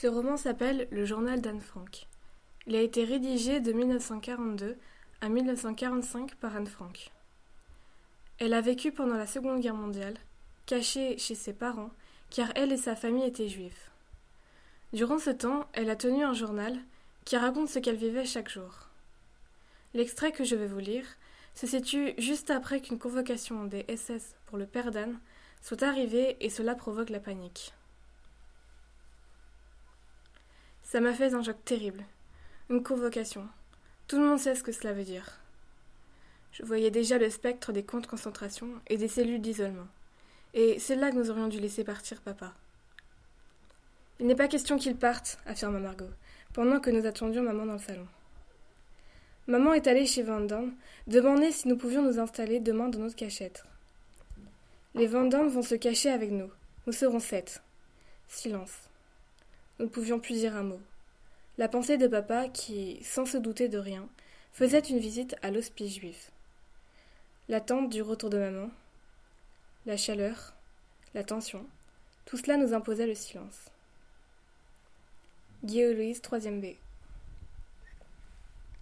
Ce roman s'appelle Le journal d'Anne Frank. Il a été rédigé de 1942 à 1945 par Anne Frank. Elle a vécu pendant la Seconde Guerre mondiale, cachée chez ses parents, car elle et sa famille étaient juifs. Durant ce temps, elle a tenu un journal qui raconte ce qu'elle vivait chaque jour. L'extrait que je vais vous lire se situe juste après qu'une convocation des SS pour le père d'Anne soit arrivée et cela provoque la panique. Ça m'a fait un choc terrible. Une convocation. Tout le monde sait ce que cela veut dire. Je voyais déjà le spectre des camps de concentration et des cellules d'isolement. Et c'est là que nous aurions dû laisser partir papa. Il n'est pas question qu'il parte, affirma Margot, pendant que nous attendions maman dans le salon. Maman est allée chez Van demander si nous pouvions nous installer demain dans notre cachette. Les Van vont se cacher avec nous. Nous serons sept. Silence. Nous pouvions plus dire un mot. La pensée de papa, qui, sans se douter de rien, faisait une visite à l'hospice juif. L'attente du retour de maman, la chaleur, la tension, tout cela nous imposait le silence. Louise, 3 B.